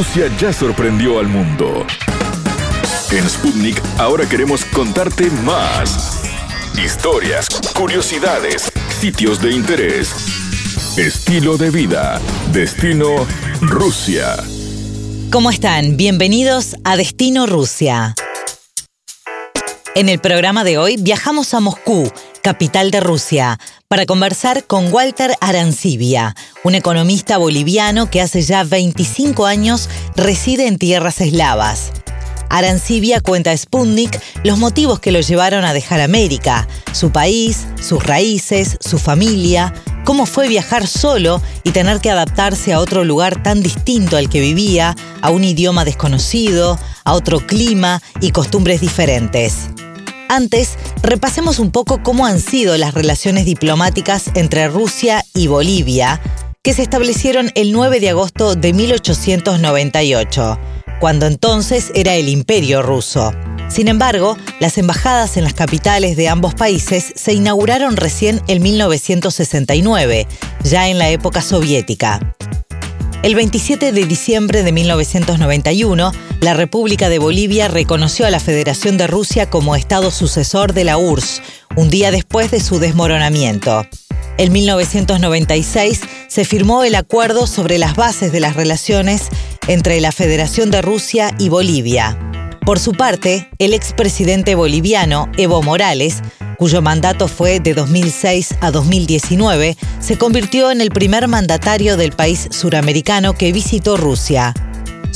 Rusia ya sorprendió al mundo. En Sputnik ahora queremos contarte más. Historias, curiosidades, sitios de interés, estilo de vida, destino Rusia. ¿Cómo están? Bienvenidos a Destino Rusia. En el programa de hoy viajamos a Moscú, capital de Rusia, para conversar con Walter Arancibia, un economista boliviano que hace ya 25 años reside en tierras eslavas. Arancibia cuenta a Sputnik los motivos que lo llevaron a dejar América, su país, sus raíces, su familia, cómo fue viajar solo y tener que adaptarse a otro lugar tan distinto al que vivía, a un idioma desconocido, a otro clima y costumbres diferentes. Antes, repasemos un poco cómo han sido las relaciones diplomáticas entre Rusia y Bolivia, que se establecieron el 9 de agosto de 1898 cuando entonces era el imperio ruso. Sin embargo, las embajadas en las capitales de ambos países se inauguraron recién en 1969, ya en la época soviética. El 27 de diciembre de 1991, la República de Bolivia reconoció a la Federación de Rusia como Estado sucesor de la URSS, un día después de su desmoronamiento. En 1996 se firmó el acuerdo sobre las bases de las relaciones entre la Federación de Rusia y Bolivia. Por su parte, el expresidente boliviano Evo Morales, cuyo mandato fue de 2006 a 2019, se convirtió en el primer mandatario del país suramericano que visitó Rusia.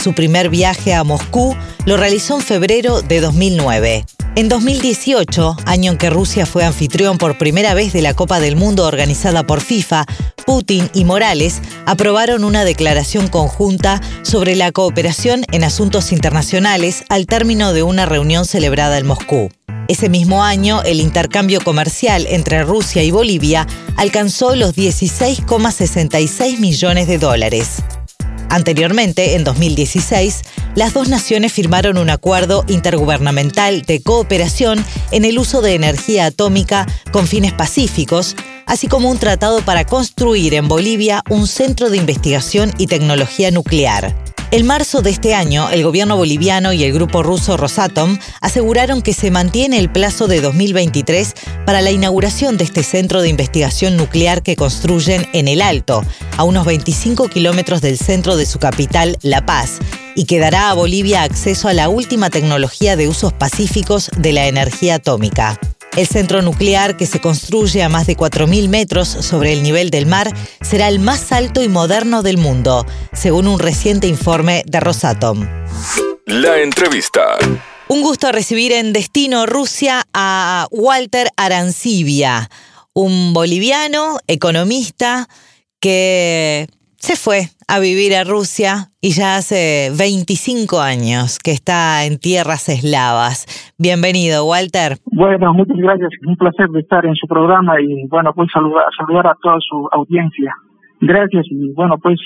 Su primer viaje a Moscú lo realizó en febrero de 2009. En 2018, año en que Rusia fue anfitrión por primera vez de la Copa del Mundo organizada por FIFA, Putin y Morales aprobaron una declaración conjunta sobre la cooperación en asuntos internacionales al término de una reunión celebrada en Moscú. Ese mismo año, el intercambio comercial entre Rusia y Bolivia alcanzó los 16,66 millones de dólares. Anteriormente, en 2016, las dos naciones firmaron un acuerdo intergubernamental de cooperación en el uso de energía atómica con fines pacíficos, así como un tratado para construir en Bolivia un centro de investigación y tecnología nuclear. En marzo de este año, el gobierno boliviano y el grupo ruso Rosatom aseguraron que se mantiene el plazo de 2023 para la inauguración de este centro de investigación nuclear que construyen en El Alto, a unos 25 kilómetros del centro de su capital, La Paz, y que dará a Bolivia acceso a la última tecnología de usos pacíficos de la energía atómica. El centro nuclear, que se construye a más de 4.000 metros sobre el nivel del mar, será el más alto y moderno del mundo, según un reciente informe de Rosatom. La entrevista. Un gusto recibir en Destino Rusia a Walter Arancibia, un boliviano, economista, que se fue a vivir a Rusia y ya hace 25 años que está en tierras eslavas. Bienvenido, Walter. Bueno, muchas gracias. Un placer de estar en su programa y bueno, pues saludar, saludar a toda su audiencia. Gracias y bueno, pues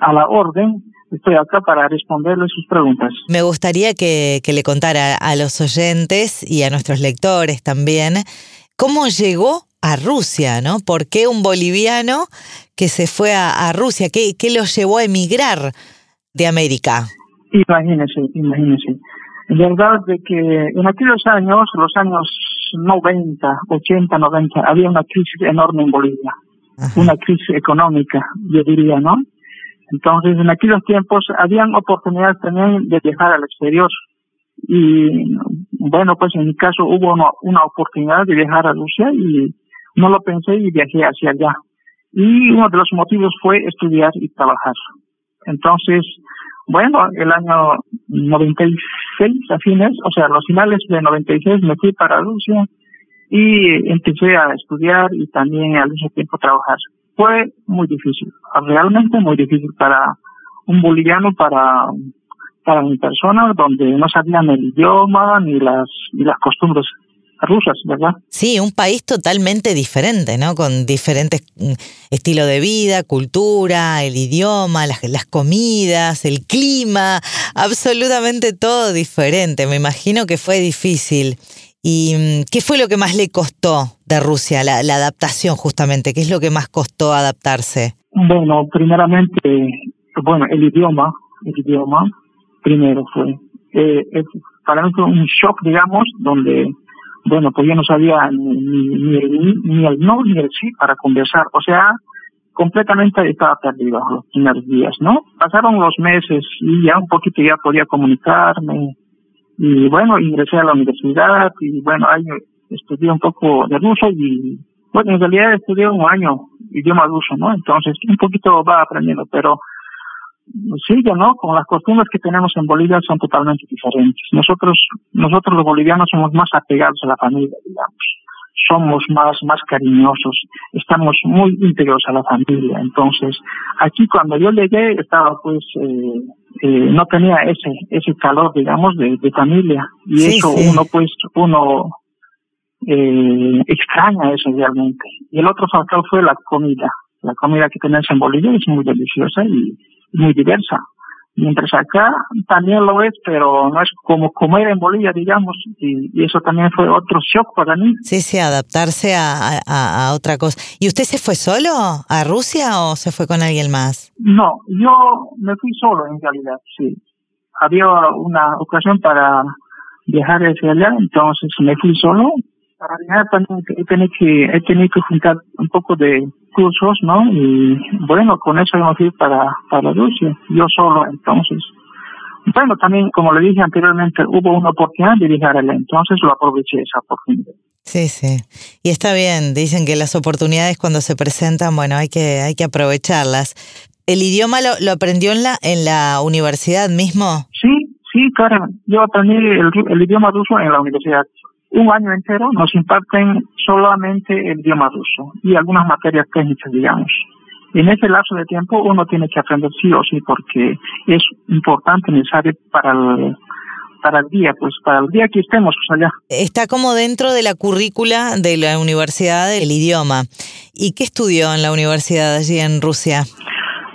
a la orden. Estoy acá para responderle sus preguntas. Me gustaría que, que le contara a los oyentes y a nuestros lectores también cómo llegó a Rusia, ¿no? ¿Por qué un boliviano que se fue a, Rusia? ¿Qué, ¿Qué lo llevó a emigrar de América? Imagínese, imagínese. En verdad de que en aquellos años, los años 90, 80, 90, había una crisis enorme en Bolivia. Una crisis económica, yo diría, ¿no? Entonces, en aquellos tiempos habían oportunidades también de viajar al exterior. Y bueno, pues en mi caso hubo una, una oportunidad de viajar a Rusia y no lo pensé y viajé hacia allá. Y uno de los motivos fue estudiar y trabajar. Entonces, bueno, el año 96 a fines, o sea, los finales de 96 me fui para Rusia y empecé a estudiar y también al mismo tiempo trabajar. Fue muy difícil, realmente muy difícil para un boliviano, para para mi persona, donde no sabían el idioma ni las ni las costumbres rusas, ¿verdad? Sí, un país totalmente diferente, ¿no? Con diferentes mm, estilos de vida, cultura, el idioma, las, las comidas, el clima, absolutamente todo diferente. Me imagino que fue difícil. ¿Y mm, qué fue lo que más le costó de Rusia, la, la adaptación justamente? ¿Qué es lo que más costó adaptarse? Bueno, primeramente, bueno, el idioma, el idioma, primero fue. Eh, para mí fue un shock, digamos, donde, bueno, pues yo no sabía ni, ni, ni, el no ni el sí para conversar. O sea, completamente estaba perdido los primeros días, ¿no? Pasaron los meses y ya un poquito ya podía comunicarme. Y bueno, ingresé a la universidad y bueno, ahí estudié un poco de ruso y bueno, en realidad estudié un año idioma ruso, ¿no? Entonces, un poquito va aprendiendo, pero sigue, ¿no? Con las costumbres que tenemos en Bolivia son totalmente diferentes. Nosotros, nosotros los bolivianos somos más apegados a la familia, digamos. Somos más, más cariñosos, estamos muy íntegros a la familia. Entonces, aquí cuando yo llegué estaba pues, eh, eh, no tenía ese, ese calor, digamos, de, de familia. Y eso uno pues, uno eh, extraña eso realmente. Y el otro factor fue la comida. La comida que tenemos en Bolivia es muy deliciosa y muy diversa. Mientras acá también lo es, pero no es como comer en Bolivia, digamos, y, eso también fue otro shock para mí. Sí, sí, adaptarse a, a, a, otra cosa. ¿Y usted se fue solo a Rusia o se fue con alguien más? No, yo me fui solo en realidad, sí. Había una ocasión para viajar hacia allá, entonces me fui solo para viajar también he tenido que, he tenido que juntar un poco de cursos, ¿no? Y bueno, con eso hemos ido para, para Rusia, yo solo, entonces. Bueno, también, como le dije anteriormente, hubo una oportunidad de viajar allá, entonces lo aproveché esa oportunidad. Sí, sí. Y está bien, dicen que las oportunidades cuando se presentan, bueno, hay que, hay que aprovecharlas. ¿El idioma lo, lo aprendió en la, en la universidad mismo? Sí, sí, claro. Yo aprendí el, el idioma ruso en la universidad un año entero nos imparten solamente el idioma ruso y algunas materias técnicas, digamos. En ese lapso de tiempo uno tiene que aprender sí o sí porque es importante, necesario para el, para el día, pues para el día que estemos pues, allá. Está como dentro de la currícula de la universidad del idioma. ¿Y qué estudió en la universidad allí en Rusia?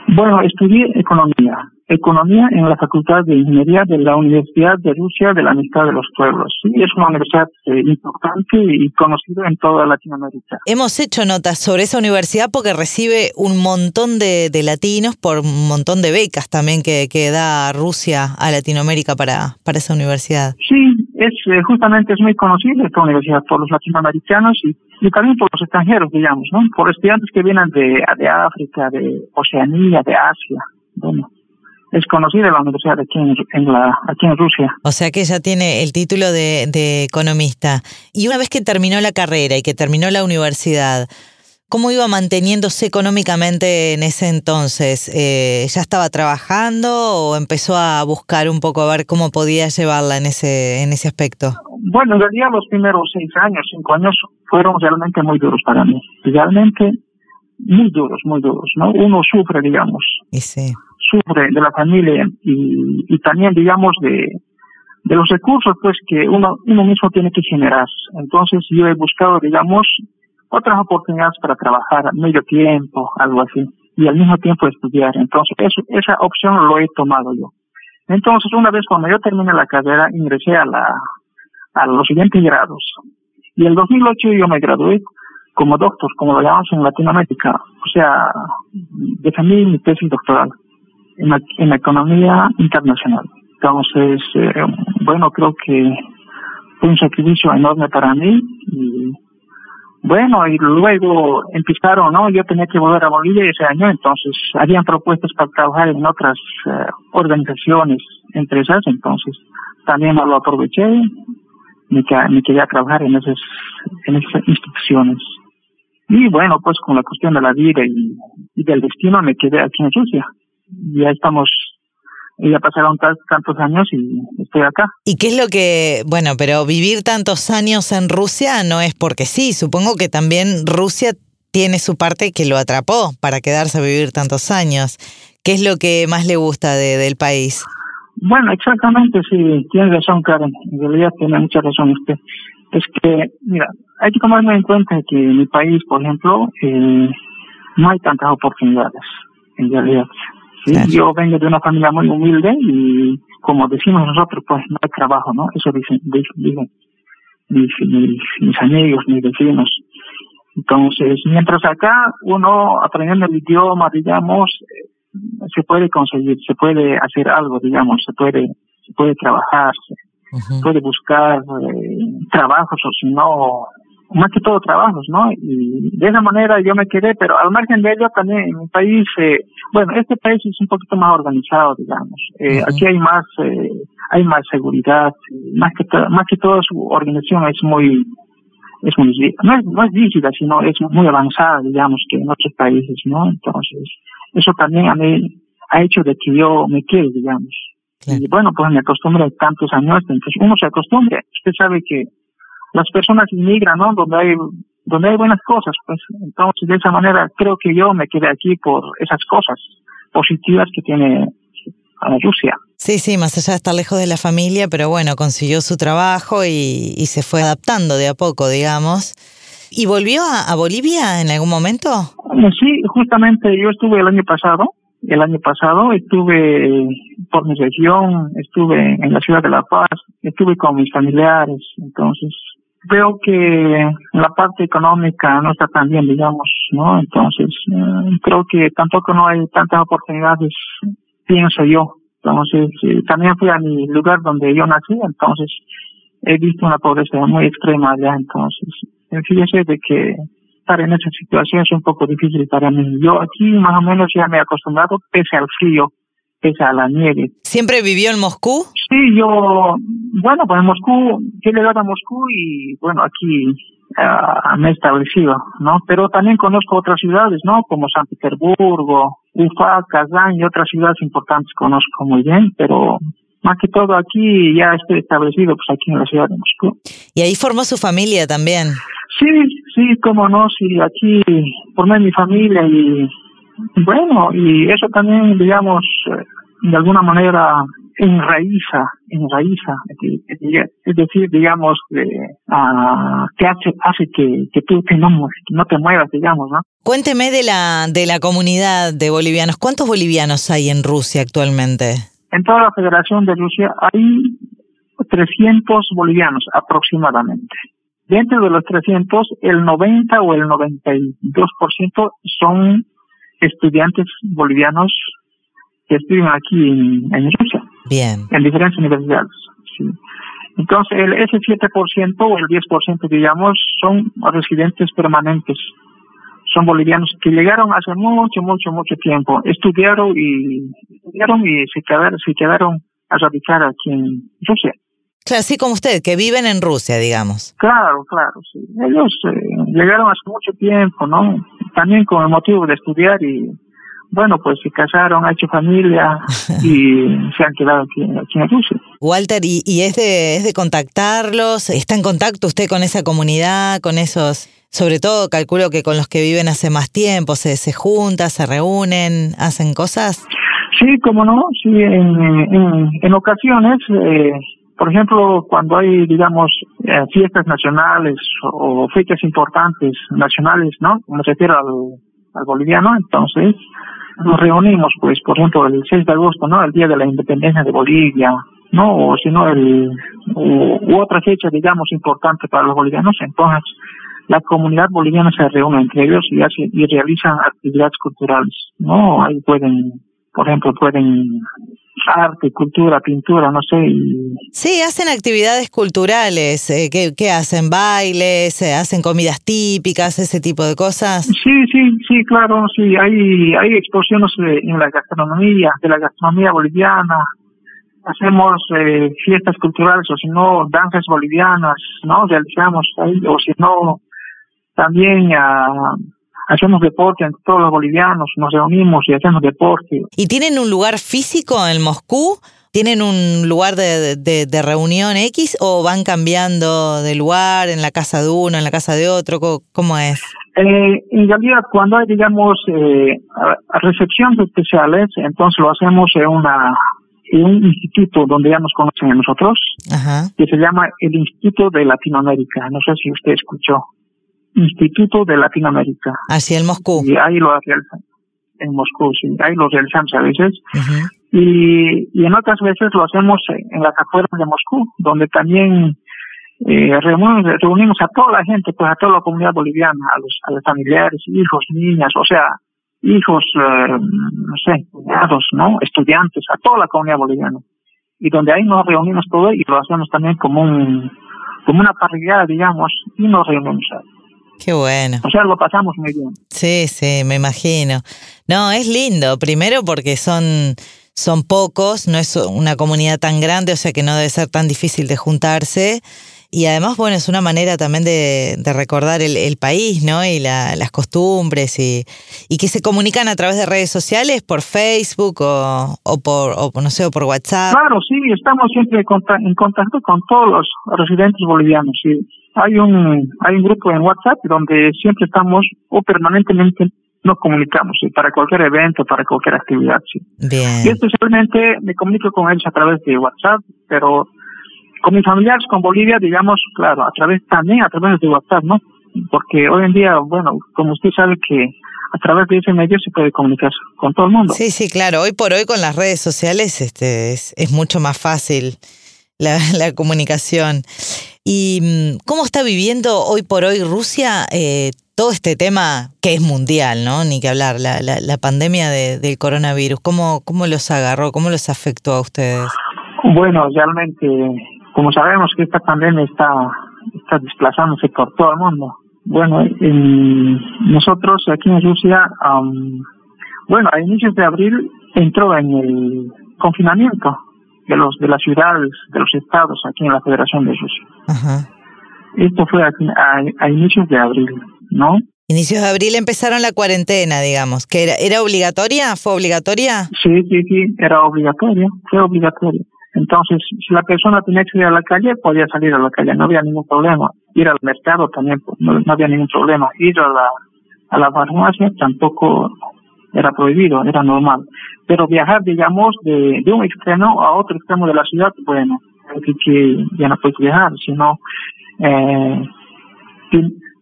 Bueno, estudié economía Economía en la Facultad de Ingeniería de la Universidad de Rusia de la Amistad de los Pueblos. Sí, es una universidad eh, importante y conocida en toda Latinoamérica. Hemos hecho notas sobre esa universidad porque recibe un montón de, latinos por un montón de becas también que, que, da Rusia a Latinoamérica para, para esa universidad. Sí, es eh, justamente es muy conocida esta universidad por los latinoamericanos y, y también por los extranjeros, digamos, ¿no? Por estudiantes que vienen de, de África, de Oceanía, de Asia. Bueno es conocida la universidad aquí en, la, aquí en Rusia. O sea que ella tiene el título de, de economista. Y una vez que terminó la carrera y que terminó la universidad, ¿Cómo iba manteniéndose económicamente en ese entonces? Eh, ¿Ya estaba trabajando o empezó a buscar un poco a ver cómo podía llevarla en ese, en ese aspecto? Bueno, en realidad los primeros seis años, cinco años fueron realmente muy duros para mí. Realmente muy duros, muy duros, ¿no? Uno sufre, digamos. Sí sufre de la familia y, y también, digamos, de, de los recursos pues que uno, uno mismo tiene que generar. Entonces yo he buscado, digamos, otras oportunidades para trabajar medio tiempo, algo así, y al mismo tiempo estudiar. Entonces eso, esa opción lo he tomado yo. Entonces una vez cuando yo terminé la carrera ingresé a la a los siguientes grados y en 2008 yo me gradué como doctor, como lo llamamos en Latinoamérica, o sea, defendí mi tesis doctoral en la, en la economía internacional. Entonces, eh, bueno, creo que fue un sacrificio enorme para mí y bueno, y luego empezaron, ¿no? Yo tenía que volver a Bolivia ese año, entonces habían propuestas para trabajar en otras eh, organizaciones, entre esas, entonces también lo aproveché, me, me quería trabajar en esas, en esas instituciones. Y bueno, pues con la cuestión de la vida y, y del destino me quedé aquí en Rusia ya estamos ya pasaron tantos años y estoy acá. ¿Y qué es lo que, bueno, pero vivir tantos años en Rusia no es porque sí, supongo que también Rusia tiene su parte que lo atrapó para quedarse a vivir tantos años. ¿Qué es lo que más le gusta de, del país? Bueno, exactamente, sí, tiene razón, Karen. En realidad tiene mucha razón usted. Es que, mira, hay que tomarme en cuenta que en mi país, por ejemplo, eh, no hay tantas oportunidades, en realidad. Yo vengo de una familia muy humilde y como decimos nosotros, pues no hay trabajo, ¿no? Eso dicen, dicen, mis, mis, amigos, mis vecinos. Entonces, mientras acá uno aprendiendo el idioma, digamos, se puede conseguir, se puede hacer algo, digamos, se puede, se puede puede buscar eh, trabajos o si no, más que todo trabajos, ¿no? Y de esa manera yo me quedé, pero al margen de ello también en mi país, eh, bueno, este país es un poquito más organizado, digamos. Eh, Aquí hay más, eh, hay más seguridad, más que más que todo su organización es muy, es muy, no es, no es rígida, sino es muy avanzada, digamos, que en otros países, ¿no? Entonces, eso también a mí ha hecho de que yo me quede, digamos. Y bueno, pues me acostumbré tantos años, entonces uno se acostumbra. Usted sabe que las personas inmigran, ¿no? Donde hay donde hay buenas cosas, pues entonces de esa manera creo que yo me quedé aquí por esas cosas positivas que tiene Rusia. Sí, sí, más allá de estar lejos de la familia, pero bueno, consiguió su trabajo y, y se fue adaptando de a poco, digamos. ¿Y volvió a, a, Bolivia en algún momento? Sí, justamente yo estuve el año pasado, el año pasado estuve por mi región, estuve en la ciudad de La Paz, estuve con mis familiares, entonces veo que la parte económica no está tan bien, digamos, ¿no? Entonces, eh, creo que tampoco no hay tantas oportunidades, pienso yo. Entonces, eh, también fui a mi lugar donde yo nací, entonces he visto una pobreza muy extrema allá, entonces, fíjese de que estar en esa situación es un poco difícil para mí. Yo aquí más o menos ya me he acostumbrado, pese al frío, pese a la nieve. ¿Siempre vivió en Moscú? Sí, yo, bueno, pues en Moscú, he llegado a Moscú y bueno, aquí uh, me he establecido, ¿no? Pero también conozco otras ciudades, ¿no? Como San Petersburgo, Ufa, Kazán y otras ciudades importantes conozco muy bien, pero más que todo aquí ya estoy establecido, pues aquí en la ciudad de Moscú. ¿Y ahí formó su familia también? Sí, sí, cómo no, sí, aquí formé mi familia y bueno, y eso también, digamos, de alguna manera enraiza, enraiza, es decir, digamos, que, uh, que hace, hace que, que tú te no, no te muevas, digamos, ¿no? Cuénteme de la, de la comunidad de bolivianos. ¿Cuántos bolivianos hay en Rusia actualmente? En toda la Federación de Rusia hay 300 bolivianos aproximadamente. Dentro de los 300, el 90 o el 92% son estudiantes bolivianos que estudian aquí en, en Rusia. Bien. En diferentes universidades. Sí. Entonces, el, ese 7% o el 10%, digamos, son residentes permanentes. Son bolivianos que llegaron hace mucho, mucho, mucho tiempo. Estudiaron y, estudiaron y se quedaron, se quedaron a radicar aquí en Rusia. Claro, así como usted, que viven en Rusia, digamos. Claro, claro, sí. Ellos eh, llegaron hace mucho tiempo, ¿no? También con el motivo de estudiar y, bueno, pues se casaron, han hecho familia y se han quedado aquí, aquí en Rusia. Walter, ¿y, y es, de, es de contactarlos? ¿Está en contacto usted con esa comunidad, con esos, sobre todo calculo que con los que viven hace más tiempo, se, se juntan, se reúnen, hacen cosas? Sí, como no, sí, en, en, en ocasiones... Eh, por ejemplo, cuando hay, digamos, eh, fiestas nacionales o fechas importantes nacionales, ¿no? Me refiero al, al boliviano, entonces nos reunimos, pues, por ejemplo, el 6 de agosto, ¿no? El día de la independencia de Bolivia, ¿no? O si no, el, u, u otra fecha, digamos, importante para los bolivianos, entonces la comunidad boliviana se reúne entre ellos y, hace, y realizan actividades culturales, ¿no? Ahí pueden, por ejemplo, pueden arte, cultura, pintura, no sé. Y... Sí, hacen actividades culturales. Eh, ¿qué, ¿Qué hacen? ¿Bailes? Eh, ¿Hacen comidas típicas? ¿Ese tipo de cosas? Sí, sí, sí, claro. Sí, hay, hay exposiciones en la gastronomía, de la gastronomía boliviana. Hacemos eh, fiestas culturales o si no, danzas bolivianas, ¿no? Realizamos ahí, o si no, también a. Uh, hacemos deporte entre todos los bolivianos, nos reunimos y hacemos deporte. ¿Y tienen un lugar físico en Moscú? ¿Tienen un lugar de, de, de, reunión X o van cambiando de lugar en la casa de uno, en la casa de otro? ¿Cómo es? Eh, en realidad, cuando hay, digamos, eh, recepciones especiales, entonces lo hacemos en una en un instituto donde ya nos conocen a nosotros, Ajá. que se llama el Instituto de Latinoamérica. No sé si usted escuchó. Instituto de Latinoamérica. Así en Moscú. Y ahí lo realizan. En Moscú, sí. Ahí lo realizamos a veces. Uh -huh. y, y en otras veces lo hacemos en las afueras de Moscú, donde también eh, reunimos, reunimos a toda la gente, pues a toda la comunidad boliviana, a los, a los familiares, hijos, niñas, o sea, hijos, eh, no sé, cuñados, ¿no? Estudiantes, a toda la comunidad boliviana. Y donde ahí nos reunimos todos y lo hacemos también como un, como una parrilla, digamos, y nos reunimos ahí. Qué bueno. O sea, lo pasamos muy bien. Sí, sí, me imagino. No, es lindo. Primero porque son, son pocos, no es una comunidad tan grande, o sea que no debe ser tan difícil de juntarse. Y además, bueno, es una manera también de, recordar el, país, ¿no? Y las costumbres y, y, que se comunican a través de redes sociales, por Facebook o, o por, o, no sé, o por WhatsApp. Claro, sí, estamos siempre en contacto con todos los residentes bolivianos. Sí. Hay un, hay un grupo en WhatsApp donde siempre estamos o permanentemente nos comunicamos ¿sí? para cualquier evento, para cualquier actividad. Sí. Bien. Y especialmente me comunico con ellos a través de WhatsApp, pero con mis familiares, con Bolivia, digamos, claro, a través también a través de WhatsApp, ¿no? Porque hoy en día, bueno, como usted sabe que a través de ese medio se puede comunicar con todo el mundo. Sí, sí, claro. Hoy por hoy con las redes sociales este, es, es mucho más fácil la, la, comunicación. ¿Y mm, cómo está viviendo hoy por hoy Rusia eh, todo este tema que es mundial, ¿no? Ni que hablar, la, la, la pandemia de, del coronavirus. ¿Cómo, ¿Cómo los agarró? ¿Cómo los afectó a ustedes? Bueno, realmente como sabemos que esta pandemia está, está desplazándose por todo el mundo. Bueno, nosotros aquí en Rusia, bueno, a inicios de abril entró en el confinamiento de los de las ciudades, de los estados aquí en la Federación de Rusia. Esto fue a, a, inicios de abril, ¿no? Inicios de abril empezaron la cuarentena, digamos, que era, era obligatoria, fue obligatoria. Sí, sí, sí, era obligatoria, fue obligatoria. Entonces, si la persona tenía que ir a la calle, podía salir a la calle, no había ningún problema. Ir al mercado también, pues, no, había ningún problema. Ir a la, a la farmacia tampoco era prohibido, era normal. Pero viajar, digamos, de, de un extremo a otro extremo de la ciudad, bueno, que, que ya no puedes viajar, sino eh,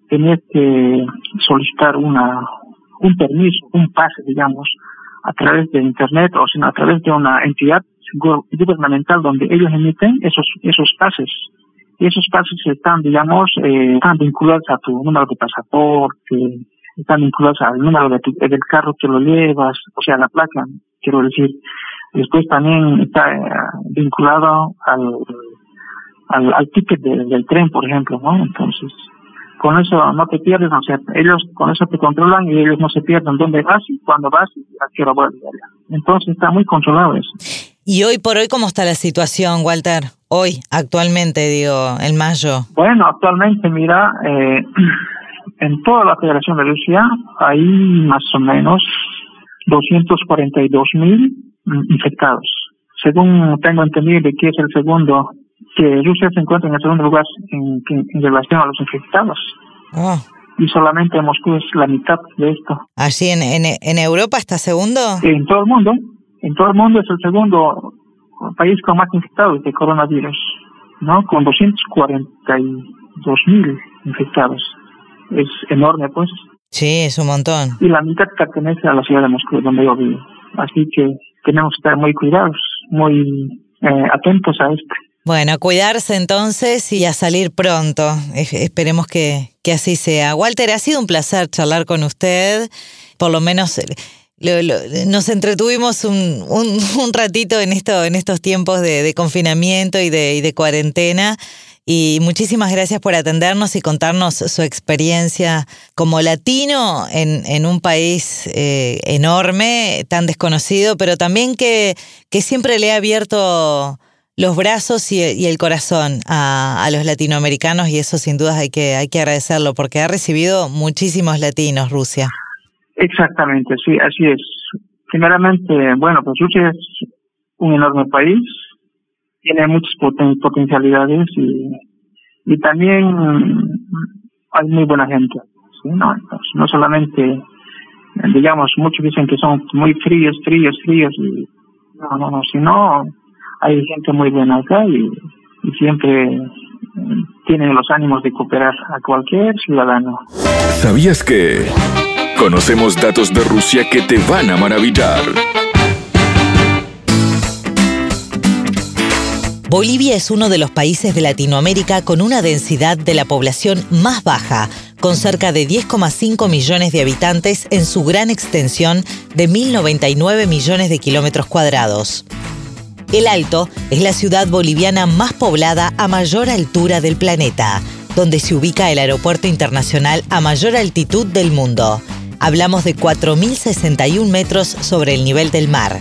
tenías que solicitar una un permiso, un pase, digamos, a través de Internet o sino a través de una entidad gubernamental donde ellos emiten esos esos pases y esos pases están digamos eh, están vinculados a tu número de pasaporte están vinculados al número de del carro que lo llevas o sea la placa quiero decir después también está eh, vinculado al al, al ticket del tren por ejemplo no entonces con eso no te pierdes, o sea, ellos con eso te controlan y ellos no se pierden dónde vas y cuándo vas y a qué hora vuelves Entonces está muy controlado eso. ¿Y hoy por hoy cómo está la situación, Walter? Hoy, actualmente, digo, en mayo. Bueno, actualmente, mira, eh, en toda la Federación de Rusia hay más o menos 242 mil infectados. Según tengo entendido de que es el segundo, que Rusia se encuentra en el segundo lugar en, en, relación a los infectados. Oh. Y solamente Moscú es la mitad de esto. ¿Así en, en, en Europa está segundo? En todo el mundo en todo el mundo es el segundo país con más infectados de coronavirus, ¿no? Con 242 mil infectados. Es enorme, pues. Sí, es un montón. Y la mitad pertenece a la ciudad de Moscú, donde yo vivo. Así que tenemos que estar muy cuidados, muy eh, atentos a esto. Bueno, a cuidarse entonces y a salir pronto. esperemos que, que así sea. Walter, ha sido un placer charlar con usted. Por lo menos nos entretuvimos un, un, ratito en, esto, en estos tiempos de, confinamiento y de, de, cuarentena. Y muchísimas gracias por atendernos y contarnos su experiencia como latino en, en un país eh, enorme, tan desconocido, pero también que, que siempre le ha abierto los brazos y, el corazón a, los latinoamericanos y eso sin duda hay que, hay que agradecerlo porque ha recibido muchísimos latinos Rusia. Exactamente, sí, así es. Primeramente, bueno, pues Rusia es un enorme país, tiene muchas potencialidades y, y también hay muy buena gente. ¿no? no solamente, digamos, muchos dicen que son muy fríos, fríos, fríos, y no, no, no, sino hay gente muy buena acá y, y siempre tienen los ánimos de cooperar a cualquier ciudadano. ¿Sabías que... Conocemos datos de Rusia que te van a maravillar. Bolivia es uno de los países de Latinoamérica con una densidad de la población más baja, con cerca de 10,5 millones de habitantes en su gran extensión de 1.099 millones de kilómetros cuadrados. El Alto es la ciudad boliviana más poblada a mayor altura del planeta, donde se ubica el aeropuerto internacional a mayor altitud del mundo. Hablamos de 4.061 metros sobre el nivel del mar.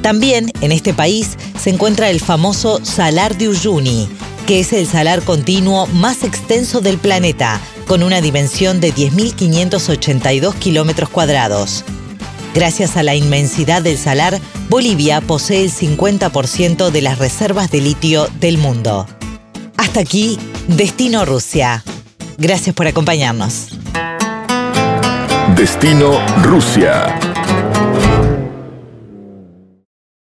También en este país se encuentra el famoso Salar de Uyuni, que es el salar continuo más extenso del planeta, con una dimensión de 10.582 kilómetros cuadrados. Gracias a la inmensidad del salar, Bolivia posee el 50% de las reservas de litio del mundo. Hasta aquí, Destino Rusia. Gracias por acompañarnos. Destino Rusia.